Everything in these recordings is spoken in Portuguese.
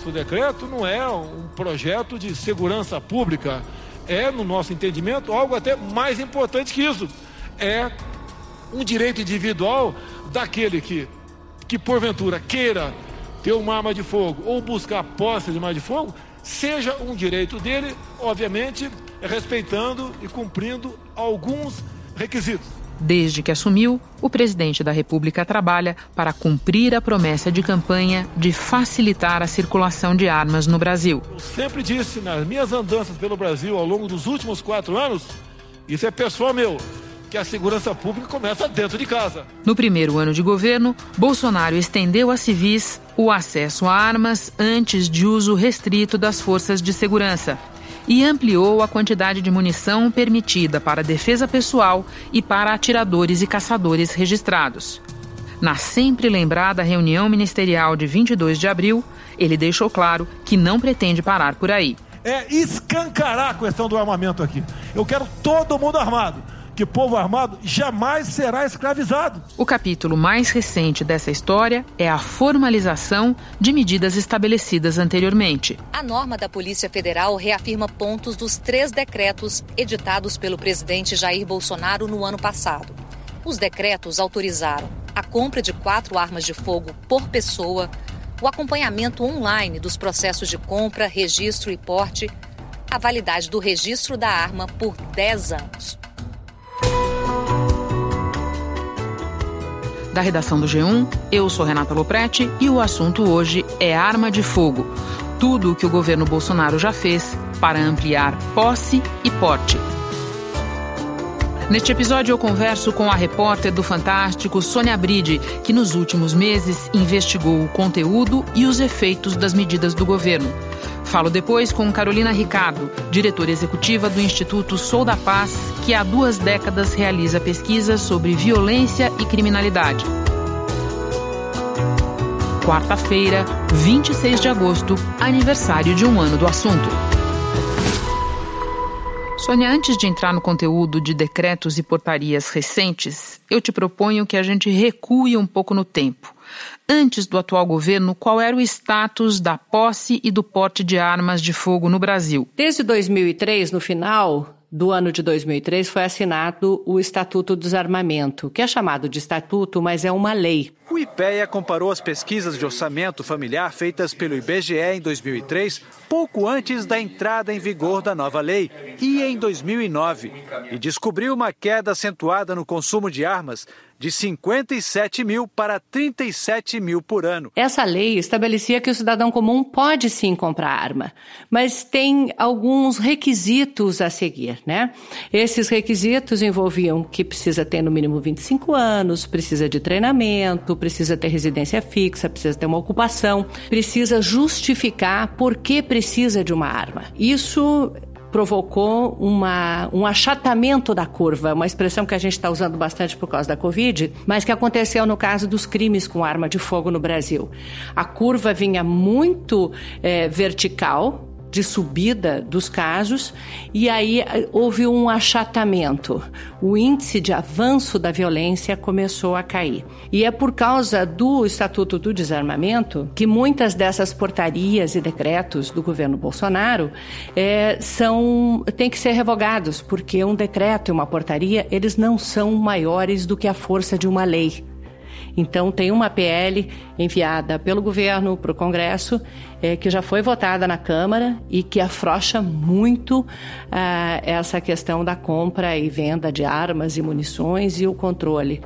nosso decreto não é um projeto de segurança pública. É, no nosso entendimento, algo até mais importante que isso. É um direito individual daquele que, que porventura queira ter uma arma de fogo ou buscar posse de uma arma de fogo, seja um direito dele, obviamente, respeitando e cumprindo alguns requisitos. Desde que assumiu, o presidente da República trabalha para cumprir a promessa de campanha de facilitar a circulação de armas no Brasil. Eu sempre disse nas minhas andanças pelo Brasil ao longo dos últimos quatro anos, isso é pessoal meu, que a segurança pública começa dentro de casa. No primeiro ano de governo, Bolsonaro estendeu a civis o acesso a armas antes de uso restrito das forças de segurança e ampliou a quantidade de munição permitida para defesa pessoal e para atiradores e caçadores registrados. Na sempre lembrada reunião ministerial de 22 de abril, ele deixou claro que não pretende parar por aí. É escancarar a questão do armamento aqui. Eu quero todo mundo armado que povo armado jamais será escravizado. O capítulo mais recente dessa história é a formalização de medidas estabelecidas anteriormente. A norma da Polícia Federal reafirma pontos dos três decretos editados pelo presidente Jair Bolsonaro no ano passado. Os decretos autorizaram a compra de quatro armas de fogo por pessoa, o acompanhamento online dos processos de compra, registro e porte, a validade do registro da arma por 10 anos. Da redação do G1, eu sou Renata Loprete e o assunto hoje é arma de fogo. Tudo o que o governo Bolsonaro já fez para ampliar posse e porte. Neste episódio, eu converso com a repórter do Fantástico, Sônia Bride, que nos últimos meses investigou o conteúdo e os efeitos das medidas do governo. Falo depois com Carolina Ricardo, diretora executiva do Instituto Sou da Paz, que há duas décadas realiza pesquisas sobre violência e criminalidade. Quarta-feira, 26 de agosto, aniversário de um ano do assunto. Sônia, antes de entrar no conteúdo de decretos e portarias recentes, eu te proponho que a gente recue um pouco no tempo. Antes do atual governo, qual era o status da posse e do porte de armas de fogo no Brasil? Desde 2003, no final, do ano de 2003 foi assinado o Estatuto do Desarmamento, que é chamado de estatuto, mas é uma lei. O IPEA comparou as pesquisas de orçamento familiar feitas pelo IBGE em 2003, pouco antes da entrada em vigor da nova lei, e em 2009, e descobriu uma queda acentuada no consumo de armas de 57 mil para 37 mil por ano. Essa lei estabelecia que o cidadão comum pode sim comprar arma, mas tem alguns requisitos a seguir, né? Esses requisitos envolviam que precisa ter no mínimo 25 anos, precisa de treinamento, precisa ter residência fixa, precisa ter uma ocupação, precisa justificar por que precisa de uma arma. Isso provocou uma, um achatamento da curva, uma expressão que a gente está usando bastante por causa da Covid, mas que aconteceu no caso dos crimes com arma de fogo no Brasil. A curva vinha muito é, vertical, de subida dos casos e aí eh, houve um achatamento. O índice de avanço da violência começou a cair. E é por causa do Estatuto do Desarmamento que muitas dessas portarias e decretos do governo Bolsonaro é, são têm que ser revogados, porque um decreto e uma portaria eles não são maiores do que a força de uma lei. Então, tem uma PL enviada pelo governo para o Congresso, é, que já foi votada na Câmara e que afrouxa muito ah, essa questão da compra e venda de armas e munições e o controle.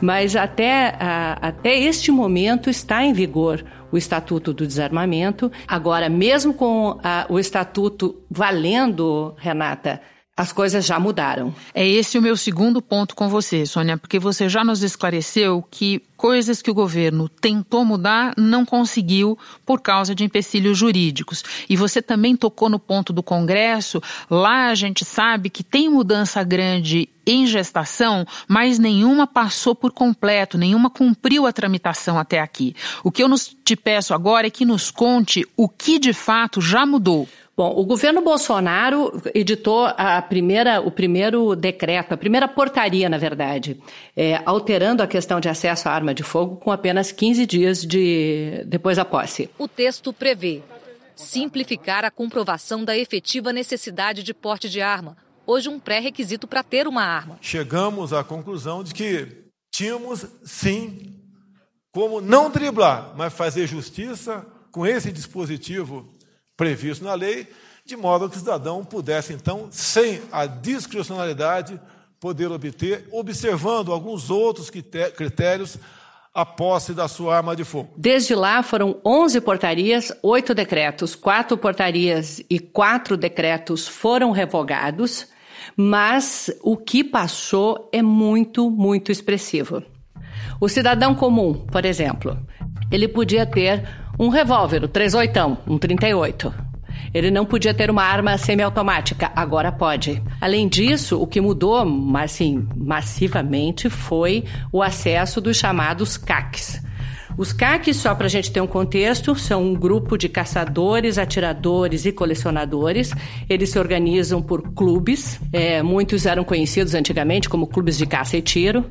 Mas até, até este momento está em vigor o Estatuto do Desarmamento. Agora, mesmo com o Estatuto valendo, Renata, as coisas já mudaram. É esse o meu segundo ponto com você, Sônia, porque você já nos esclareceu que coisas que o governo tentou mudar não conseguiu por causa de empecilhos jurídicos. E você também tocou no ponto do Congresso. Lá a gente sabe que tem mudança grande em gestação, mas nenhuma passou por completo, nenhuma cumpriu a tramitação até aqui. O que eu te peço agora é que nos conte o que de fato já mudou. Bom, o governo Bolsonaro editou a primeira, o primeiro decreto, a primeira portaria, na verdade, é, alterando a questão de acesso à arma de fogo com apenas 15 dias de, depois da posse. O texto prevê simplificar a comprovação da efetiva necessidade de porte de arma, hoje um pré-requisito para ter uma arma. Chegamos à conclusão de que tínhamos, sim, como não driblar, mas fazer justiça com esse dispositivo previsto na lei, de modo que o cidadão pudesse, então, sem a discricionalidade, poder obter, observando alguns outros critérios, a posse da sua arma de fogo. Desde lá foram 11 portarias, 8 decretos, 4 portarias e 4 decretos foram revogados, mas o que passou é muito, muito expressivo. O cidadão comum, por exemplo, ele podia ter um revólver, o 38, um 38. Ele não podia ter uma arma semiautomática, agora pode. Além disso, o que mudou, assim, massivamente foi o acesso dos chamados CACs. Os CACs, só para a gente ter um contexto, são um grupo de caçadores, atiradores e colecionadores. Eles se organizam por clubes. É, muitos eram conhecidos antigamente como clubes de caça e tiro.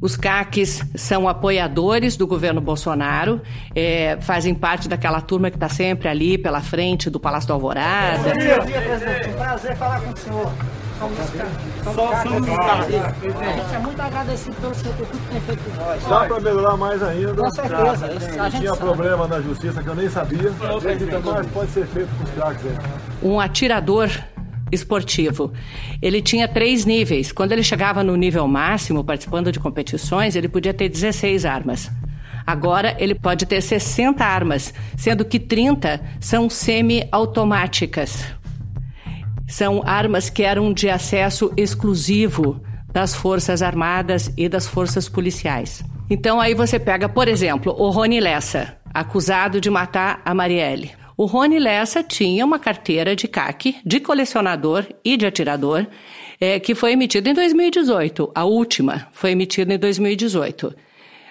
Os CACs são apoiadores do governo Bolsonaro, é, fazem parte daquela turma que está sempre ali pela frente do Palácio do Alvorada. Bom dia, presidente. Um prazer falar com o senhor. Só somos A gente é muito agradecido pelo por tudo que tem feito por nós. Dá para melhorar mais ainda. Com certeza. A gente tinha sabe. problema na justiça que eu nem sabia. Mas pode ser feito com os craques aí. Um atirador esportivo. Ele tinha três níveis. Quando ele chegava no nível máximo, participando de competições, ele podia ter 16 armas. Agora ele pode ter 60 armas, sendo que 30 são semi-automáticas. São armas que eram de acesso exclusivo das Forças Armadas e das Forças Policiais. Então aí você pega, por exemplo, o Rony Lessa, acusado de matar a Marielle. O Rony Lessa tinha uma carteira de CAC, de colecionador e de atirador, é, que foi emitida em 2018. A última foi emitida em 2018.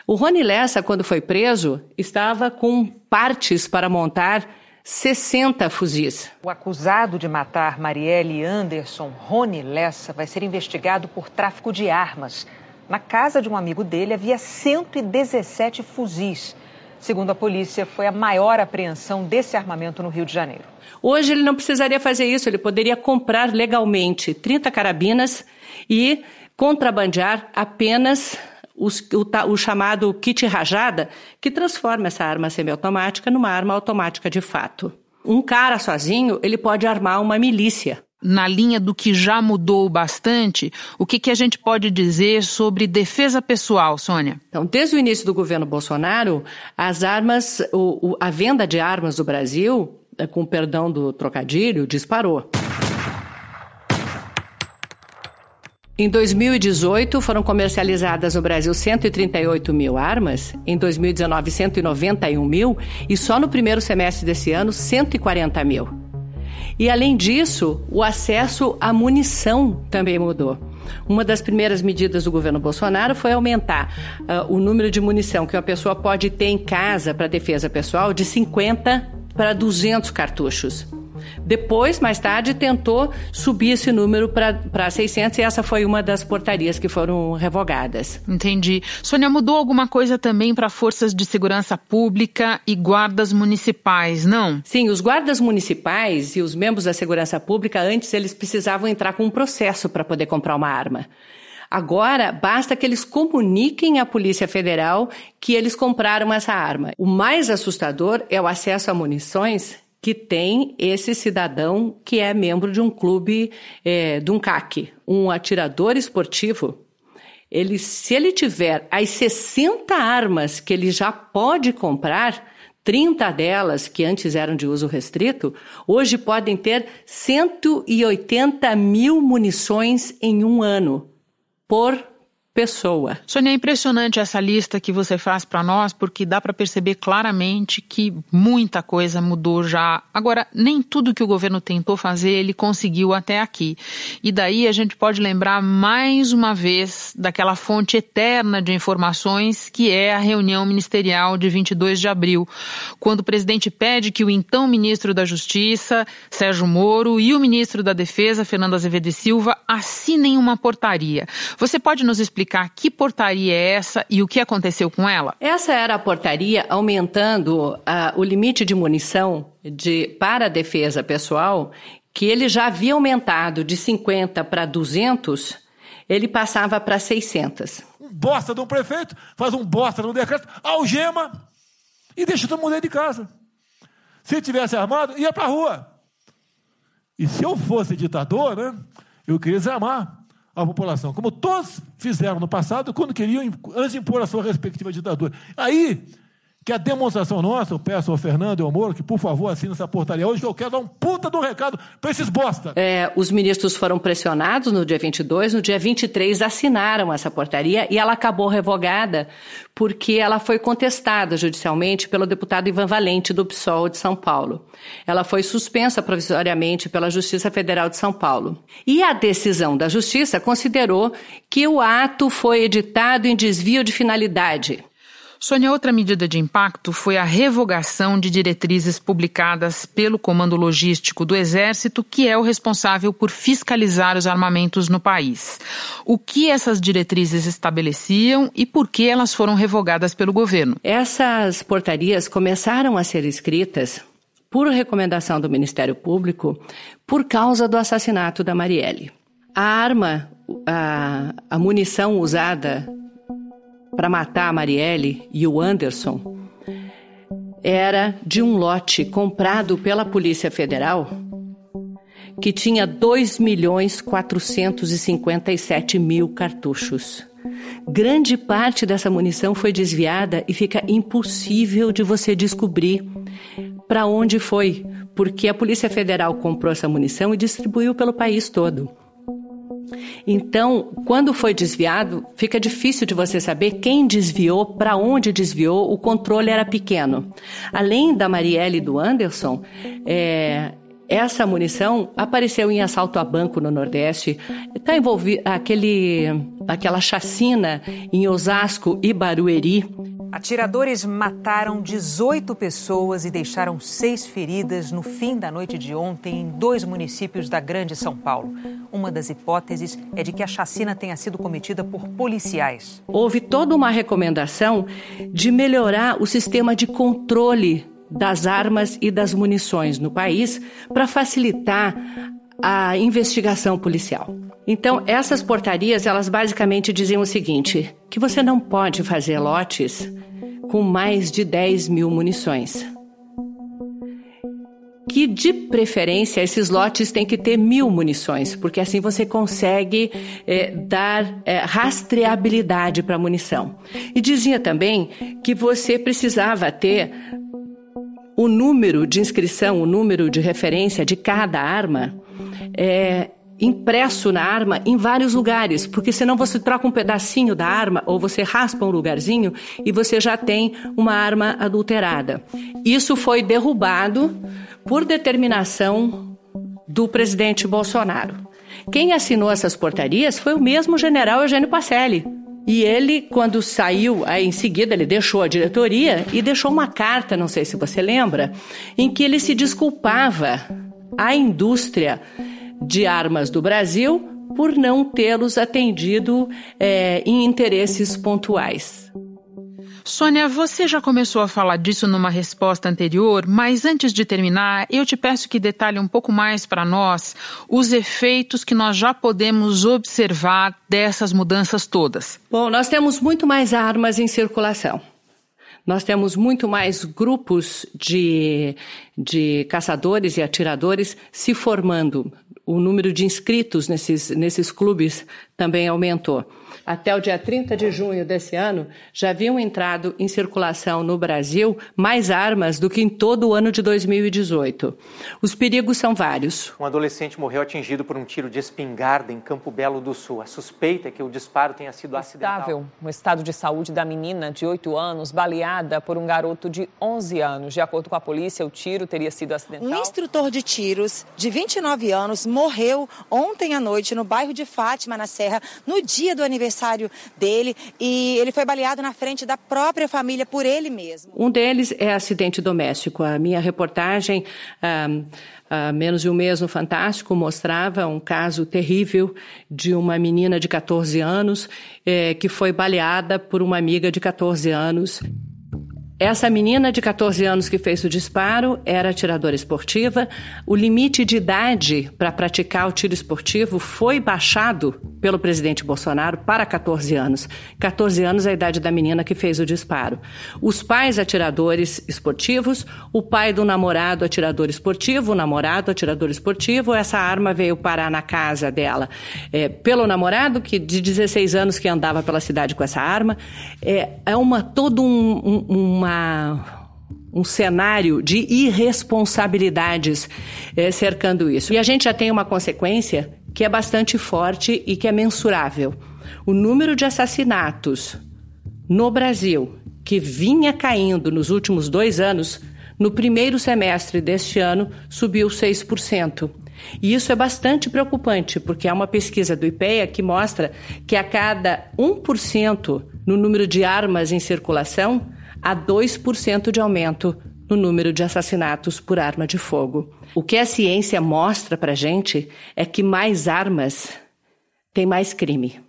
O Rony Lessa, quando foi preso, estava com partes para montar 60 fuzis. O acusado de matar Marielle Anderson, Rony Lessa, vai ser investigado por tráfico de armas. Na casa de um amigo dele havia 117 fuzis. Segundo a polícia, foi a maior apreensão desse armamento no Rio de Janeiro. Hoje ele não precisaria fazer isso, ele poderia comprar legalmente 30 carabinas e contrabandear apenas os, o, o, chamado kit rajada, que transforma essa arma semiautomática numa arma automática de fato. Um cara sozinho, ele pode armar uma milícia na linha do que já mudou bastante, o que, que a gente pode dizer sobre defesa pessoal, Sônia? Então, desde o início do governo Bolsonaro, as armas, o, o, a venda de armas do Brasil, é, com perdão do trocadilho, disparou. Em 2018, foram comercializadas no Brasil 138 mil armas, em 2019, 191 mil, e só no primeiro semestre desse ano, 140 mil. E além disso, o acesso à munição também mudou. Uma das primeiras medidas do governo Bolsonaro foi aumentar uh, o número de munição que uma pessoa pode ter em casa para defesa pessoal de 50 para 200 cartuchos. Depois, mais tarde, tentou subir esse número para 600 e essa foi uma das portarias que foram revogadas. Entendi. Sônia, mudou alguma coisa também para forças de segurança pública e guardas municipais, não? Sim, os guardas municipais e os membros da segurança pública, antes eles precisavam entrar com um processo para poder comprar uma arma. Agora, basta que eles comuniquem à Polícia Federal que eles compraram essa arma. O mais assustador é o acesso a munições que tem esse cidadão que é membro de um clube, é, de um CAC, um atirador esportivo. Ele, se ele tiver as 60 armas que ele já pode comprar, 30 delas, que antes eram de uso restrito, hoje podem ter 180 mil munições em um ano por pessoa. Sônia, é impressionante essa lista que você faz para nós, porque dá para perceber claramente que muita coisa mudou já. Agora, nem tudo que o governo tentou fazer ele conseguiu até aqui. E daí a gente pode lembrar mais uma vez daquela fonte eterna de informações que é a reunião ministerial de 22 de abril, quando o presidente pede que o então ministro da Justiça, Sérgio Moro, e o ministro da Defesa, Fernando Azevedo e Silva, assinem uma portaria. Você pode nos explicar explicar que portaria é essa e o que aconteceu com ela? Essa era a portaria aumentando uh, o limite de munição de, para a defesa pessoal, que ele já havia aumentado de 50 para 200, ele passava para 600. Um bosta de um prefeito faz um bosta de um decreto, algema e deixa todo mundo dentro de casa. Se tivesse armado, ia para a rua. E se eu fosse ditador, né, eu queria desarmar a população, como todos fizeram no passado, quando queriam, antes de impor a sua respectiva ditadura. Aí que a demonstração nossa, eu peço ao Fernando e ao Moro que, por favor, assine essa portaria hoje, que eu quero dar um puta um recado para esses bosta. É, os ministros foram pressionados no dia 22, no dia 23 assinaram essa portaria e ela acabou revogada porque ela foi contestada judicialmente pelo deputado Ivan Valente, do PSOL de São Paulo. Ela foi suspensa provisoriamente pela Justiça Federal de São Paulo. E a decisão da Justiça considerou que o ato foi editado em desvio de finalidade. Sônia, outra medida de impacto foi a revogação de diretrizes publicadas pelo Comando Logístico do Exército, que é o responsável por fiscalizar os armamentos no país. O que essas diretrizes estabeleciam e por que elas foram revogadas pelo governo? Essas portarias começaram a ser escritas por recomendação do Ministério Público por causa do assassinato da Marielle. A arma, a, a munição usada para matar a Marielle e o Anderson era de um lote comprado pela Polícia Federal que tinha 2 milhões 457 mil cartuchos. Grande parte dessa munição foi desviada e fica impossível de você descobrir para onde foi, porque a Polícia Federal comprou essa munição e distribuiu pelo país todo. Então, quando foi desviado, fica difícil de você saber quem desviou, para onde desviou, o controle era pequeno. Além da Marielle e do Anderson, é, essa munição apareceu em assalto a banco no Nordeste, está envolvido aquele, aquela chacina em Osasco e Barueri. Atiradores mataram 18 pessoas e deixaram seis feridas no fim da noite de ontem em dois municípios da Grande São Paulo. Uma das hipóteses é de que a chacina tenha sido cometida por policiais. Houve toda uma recomendação de melhorar o sistema de controle das armas e das munições no país para facilitar a investigação policial. Então, essas portarias, elas basicamente diziam o seguinte: que você não pode fazer lotes com mais de 10 mil munições. Que de preferência esses lotes têm que ter mil munições, porque assim você consegue é, dar é, rastreabilidade para a munição. E dizia também que você precisava ter o número de inscrição, o número de referência de cada arma é, impresso na arma em vários lugares, porque senão você troca um pedacinho da arma ou você raspa um lugarzinho e você já tem uma arma adulterada. Isso foi derrubado por determinação do presidente Bolsonaro. Quem assinou essas portarias foi o mesmo general Eugênio Pacelli. E ele, quando saiu, aí em seguida ele deixou a diretoria e deixou uma carta, não sei se você lembra, em que ele se desculpava à indústria de armas do Brasil por não tê-los atendido é, em interesses pontuais. Sônia, você já começou a falar disso numa resposta anterior, mas antes de terminar, eu te peço que detalhe um pouco mais para nós os efeitos que nós já podemos observar dessas mudanças todas. Bom, nós temos muito mais armas em circulação. Nós temos muito mais grupos de, de caçadores e atiradores se formando. O número de inscritos nesses, nesses clubes também aumentou até o dia 30 de junho desse ano, já haviam entrado em circulação no Brasil mais armas do que em todo o ano de 2018. Os perigos são vários. Um adolescente morreu atingido por um tiro de espingarda em Campo Belo do Sul. A suspeita é que o disparo tenha sido acidental. Estável. O estado de saúde da menina de 8 anos, baleada por um garoto de 11 anos. De acordo com a polícia, o tiro teria sido acidental. Um instrutor de tiros de 29 anos morreu ontem à noite no bairro de Fátima, na Serra, no dia do aniversário aniversário dele e ele foi baleado na frente da própria família por ele mesmo. Um deles é acidente doméstico. A minha reportagem. Menos de um mês no Fantástico mostrava um caso terrível de uma menina de 14 anos eh, que foi baleada por uma amiga de 14 anos. Essa menina de 14 anos que fez o disparo era atiradora esportiva. O limite de idade para praticar o tiro esportivo foi baixado pelo presidente Bolsonaro para 14 anos. 14 anos é a idade da menina que fez o disparo. Os pais atiradores esportivos, o pai do namorado atirador esportivo, o namorado atirador esportivo, essa arma veio parar na casa dela é, pelo namorado, que de 16 anos que andava pela cidade com essa arma. É, é uma todo um, um, uma uma um cenário de irresponsabilidades é, cercando isso. E a gente já tem uma consequência que é bastante forte e que é mensurável. O número de assassinatos no Brasil, que vinha caindo nos últimos dois anos, no primeiro semestre deste ano subiu 6%. E isso é bastante preocupante, porque há uma pesquisa do IPEA que mostra que a cada 1% no número de armas em circulação, a 2% de aumento no número de assassinatos por arma de fogo. O que a ciência mostra para gente é que mais armas tem mais crime.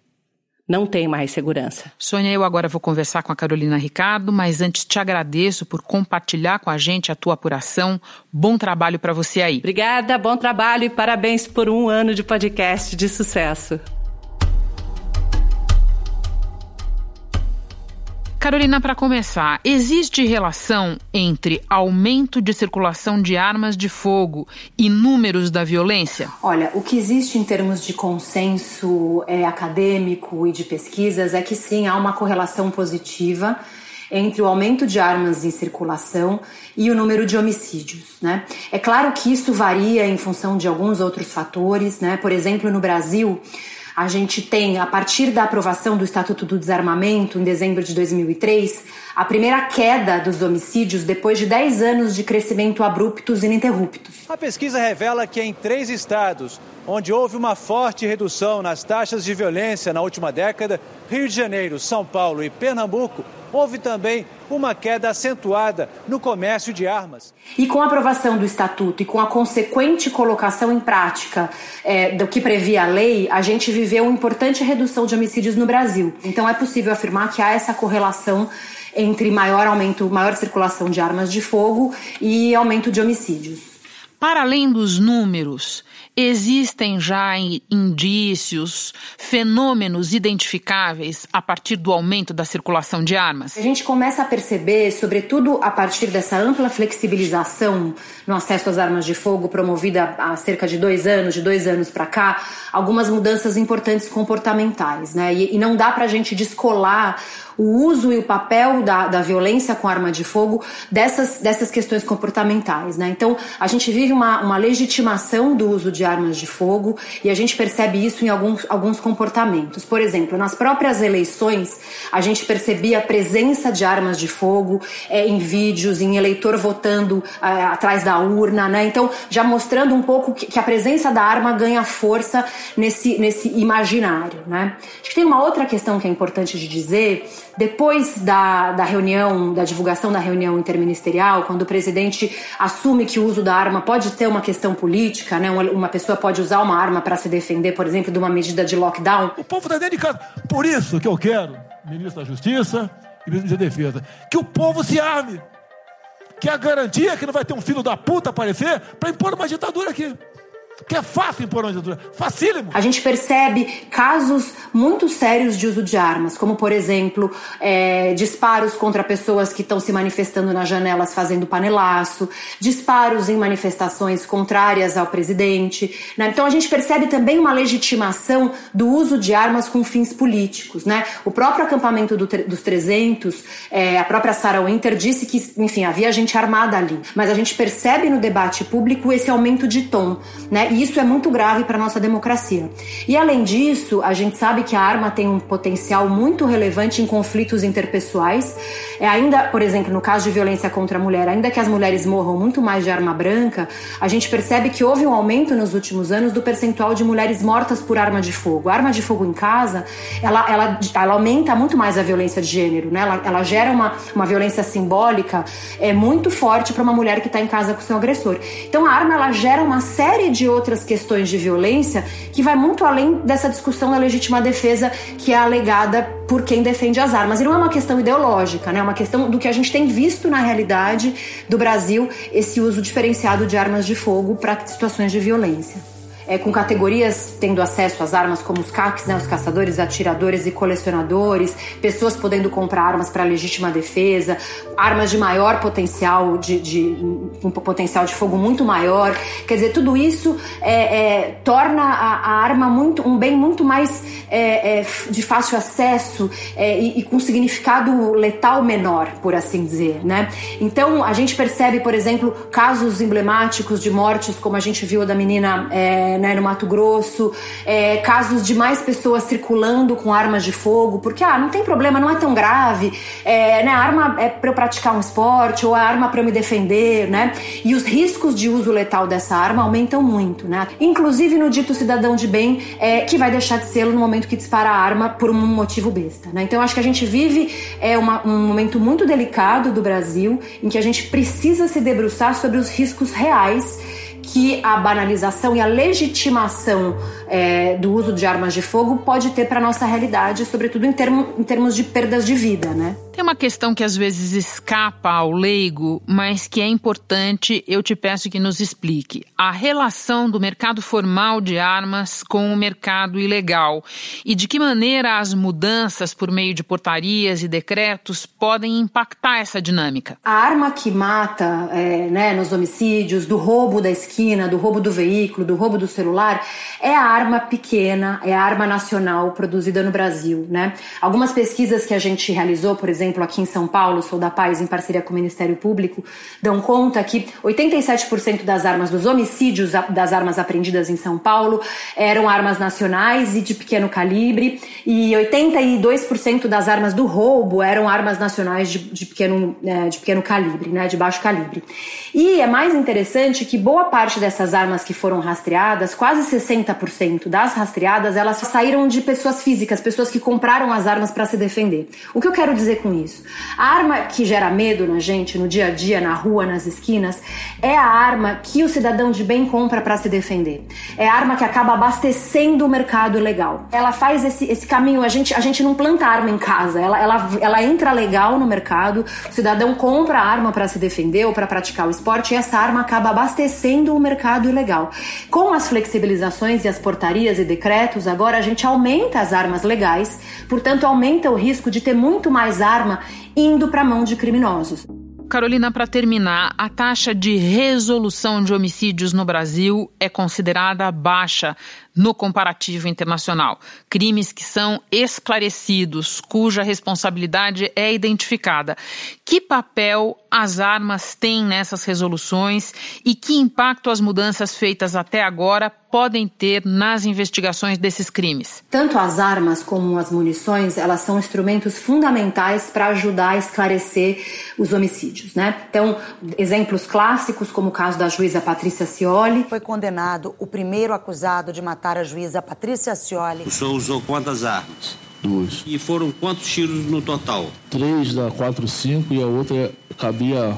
Não tem mais segurança. Sônia, eu agora vou conversar com a Carolina Ricardo, mas antes te agradeço por compartilhar com a gente a tua apuração. Bom trabalho para você aí. Obrigada, bom trabalho e parabéns por um ano de podcast de sucesso. Carolina, para começar, existe relação entre aumento de circulação de armas de fogo e números da violência? Olha, o que existe em termos de consenso é, acadêmico e de pesquisas é que sim, há uma correlação positiva entre o aumento de armas em circulação e o número de homicídios. Né? É claro que isso varia em função de alguns outros fatores. Né? Por exemplo, no Brasil, a gente tem, a partir da aprovação do Estatuto do Desarmamento, em dezembro de 2003, a primeira queda dos homicídios depois de 10 anos de crescimento abruptos e ininterruptos. A pesquisa revela que em três estados, onde houve uma forte redução nas taxas de violência na última década, Rio de Janeiro, São Paulo e Pernambuco, houve também uma queda acentuada no comércio de armas. E com a aprovação do estatuto e com a consequente colocação em prática é, do que previa a lei, a gente viveu uma importante redução de homicídios no Brasil. Então é possível afirmar que há essa correlação entre maior aumento, maior circulação de armas de fogo e aumento de homicídios. Para além dos números, existem já indícios, fenômenos identificáveis a partir do aumento da circulação de armas? A gente começa a perceber, sobretudo a partir dessa ampla flexibilização no acesso às armas de fogo promovida há cerca de dois anos, de dois anos para cá, algumas mudanças importantes comportamentais, né? E, e não dá para a gente descolar o uso e o papel da, da violência com arma de fogo dessas, dessas questões comportamentais. Né? Então, a gente vive uma, uma legitimação do uso de armas de fogo e a gente percebe isso em alguns, alguns comportamentos. Por exemplo, nas próprias eleições, a gente percebia a presença de armas de fogo é, em vídeos, em eleitor votando é, atrás da urna. Né? Então, já mostrando um pouco que, que, a presença da arma ganha força nesse, nesse imaginário. Né? Acho que tem uma outra questão que é importante de dizer depois da, da reunião, da divulgação da reunião interministerial, quando o presidente assume que o uso da arma pode ter uma questão política, né? uma, pessoa pode usar uma arma para se defender, por exemplo, de uma medida de lockdown. O povo está dentro de casa. Por isso que eu quero, ministro da Justiça e ministro da Defesa, que o povo se arme. Que a garantia que não vai ter um filho da puta aparecer para impor uma ditadura aqui que é fácil impor uma ditadura, facílimo. A gente percebe casos muito sérios de uso de armas, como por exemplo é, disparos contra pessoas que estão se manifestando nas janelas fazendo panelaço, disparos em manifestações contrárias ao presidente. Né? Então a gente percebe também uma legitimação do uso de armas com fins políticos. Né? O próprio acampamento do, dos 300, é, a própria Sarah Winter disse que, enfim, havia gente armada ali, mas a gente percebe no debate público esse aumento de tom, né? E isso é muito grave para nossa democracia. E além disso, a gente sabe que a arma tem um potencial muito relevante em conflitos interpessoais. É ainda, por exemplo, no caso de violência contra a mulher, ainda que as mulheres morram muito mais de arma branca, a gente percebe que houve um aumento nos últimos anos do percentual de mulheres mortas por arma de fogo. A arma de fogo em casa, ela, ela, ela aumenta muito mais a violência de gênero, né? Ela, ela gera uma, uma violência simbólica é muito forte para uma mulher que está em casa com seu agressor. Então a arma ela gera uma série de outras questões de violência que vai muito além dessa discussão da legítima defesa que é alegada por quem defende as armas. E não é uma questão ideológica, né? é uma questão do que a gente tem visto na realidade do Brasil, esse uso diferenciado de armas de fogo para situações de violência é, com categorias tendo acesso às armas, como os CACs, né, os caçadores, atiradores e colecionadores, pessoas podendo comprar armas para legítima defesa, armas de maior potencial, de, de, um potencial de fogo muito maior. Quer dizer, tudo isso é, é, torna a, a, arma muito, um bem muito mais é, é de fácil acesso e, e, com significado letal menor, por assim dizer. Né? Então, a gente percebe, por exemplo, casos emblemáticos de mortes, como a gente viu da menina é, né, no Mato Grosso, é, casos de mais pessoas circulando com armas de fogo, porque ah, não tem problema, não é tão grave, é, né, a arma é para eu praticar um esporte ou a arma para me defender, né? E os riscos de uso letal dessa arma aumentam muito, né? Inclusive no dito cidadão de bem, é, que vai deixar de ser no momento que dispara a arma por um motivo besta, né? Então acho que a gente vive é, uma, um momento muito delicado do Brasil em que a gente precisa se debruçar sobre os riscos reais que a banalização e a legitimação é, do uso de armas de fogo pode ter para nossa realidade, sobretudo em, termo, em termos de perdas de vida, né? Tem uma questão que às vezes escapa ao leigo, mas que é importante, eu te peço que nos explique. A relação do mercado formal de armas com o mercado ilegal e de que maneira as mudanças por meio de portarias e decretos podem impactar essa dinâmica. A arma que mata é, né, nos homicídios, do roubo da esquina, do roubo do veículo, do roubo do celular, é a arma pequena, é a arma nacional produzida no Brasil. Né? Algumas pesquisas que a gente realizou, por exemplo, exemplo, aqui em São Paulo, Sou da Paz, em parceria com o Ministério Público, dão conta que 87% das armas, dos homicídios das armas apreendidas em São Paulo eram armas nacionais e de pequeno calibre, e 82% das armas do roubo eram armas nacionais de, de pequeno, é, de pequeno calibre, né, de baixo calibre. E é mais interessante que boa parte dessas armas que foram rastreadas, quase 60% das rastreadas, elas saíram de pessoas físicas, pessoas que compraram as armas para se defender. O que eu quero dizer com isso? A arma que gera medo na gente, no dia a dia, na rua, nas esquinas, é a arma que o cidadão de bem compra para se defender. É a arma que acaba abastecendo o mercado legal. Ela faz esse, esse caminho, a gente, a gente não planta arma em casa, ela, ela, ela entra legal no mercado, o cidadão compra a arma para se defender ou para praticar o esporte e essa arma acaba abastecendo o mercado ilegal. Com as flexibilizações e as portarias e decretos, agora a gente aumenta as armas legais, portanto aumenta o risco de ter muito mais arma indo para a mão de criminosos. Carolina, para terminar, a taxa de resolução de homicídios no Brasil é considerada baixa no comparativo internacional. Crimes que são esclarecidos, cuja responsabilidade é identificada. Que papel as armas têm nessas resoluções e que impacto as mudanças feitas até agora podem ter nas investigações desses crimes? Tanto as armas como as munições, elas são instrumentos fundamentais para ajudar a esclarecer os homicídios, né? Então, exemplos clássicos, como o caso da juíza Patrícia Cioli. Foi condenado o primeiro acusado de matar a juíza Patrícia Cioli. O senhor usou quantas armas? Duas. E foram quantos tiros no total? Três da 45 e a outra cabia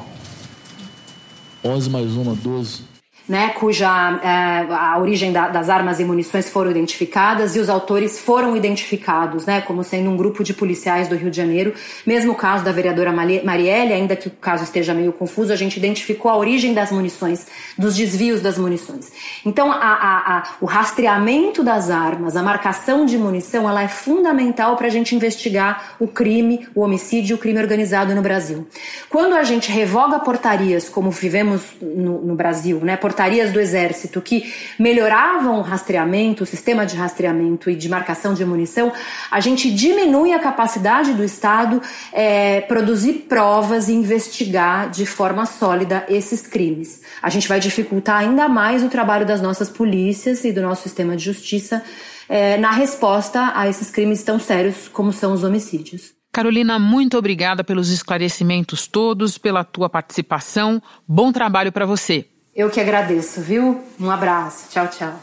11 mais uma, 12 né, cuja é, a origem da, das armas e munições foram identificadas e os autores foram identificados, né, como sendo um grupo de policiais do Rio de Janeiro. Mesmo o caso da vereadora Marielle, ainda que o caso esteja meio confuso, a gente identificou a origem das munições, dos desvios das munições. Então, a, a, a, o rastreamento das armas, a marcação de munição, ela é fundamental para a gente investigar o crime, o homicídio, o crime organizado no Brasil. Quando a gente revoga portarias, como vivemos no, no Brasil, né, portarias portarias do Exército que melhoravam o rastreamento, o sistema de rastreamento e de marcação de munição, a gente diminui a capacidade do Estado é, produzir provas e investigar de forma sólida esses crimes. A gente vai dificultar ainda mais o trabalho das nossas polícias e do nosso sistema de justiça é, na resposta a esses crimes tão sérios como são os homicídios. Carolina, muito obrigada pelos esclarecimentos todos, pela tua participação. Bom trabalho para você. Eu que agradeço, viu? Um abraço. Tchau, tchau.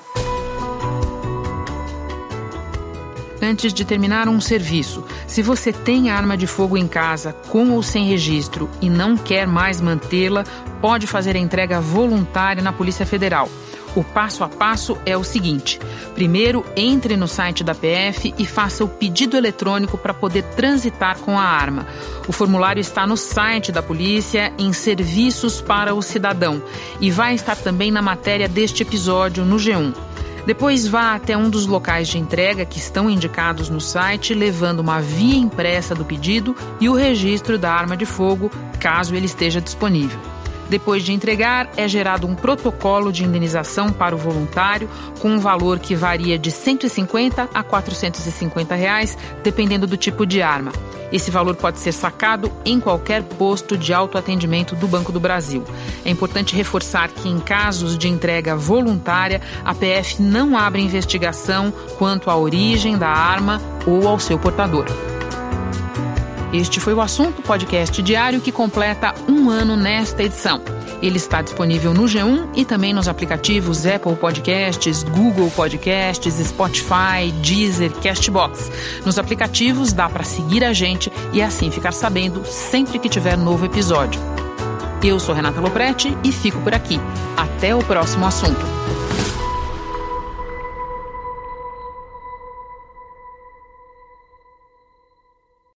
Antes de terminar um serviço, se você tem arma de fogo em casa, com ou sem registro, e não quer mais mantê-la, pode fazer a entrega voluntária na Polícia Federal. O passo a passo é o seguinte: primeiro, entre no site da PF e faça o pedido eletrônico para poder transitar com a arma. O formulário está no site da polícia em Serviços para o Cidadão e vai estar também na matéria deste episódio no G1. Depois vá até um dos locais de entrega que estão indicados no site, levando uma via impressa do pedido e o registro da arma de fogo, caso ele esteja disponível. Depois de entregar, é gerado um protocolo de indenização para o voluntário, com um valor que varia de 150 a 450 reais, dependendo do tipo de arma. Esse valor pode ser sacado em qualquer posto de autoatendimento do Banco do Brasil. É importante reforçar que, em casos de entrega voluntária, a PF não abre investigação quanto à origem da arma ou ao seu portador. Este foi o assunto podcast diário que completa um ano nesta edição. Ele está disponível no G1 e também nos aplicativos Apple Podcasts, Google Podcasts, Spotify, Deezer, Castbox. Nos aplicativos dá para seguir a gente e assim ficar sabendo sempre que tiver novo episódio. Eu sou Renata Loprete e fico por aqui. Até o próximo assunto.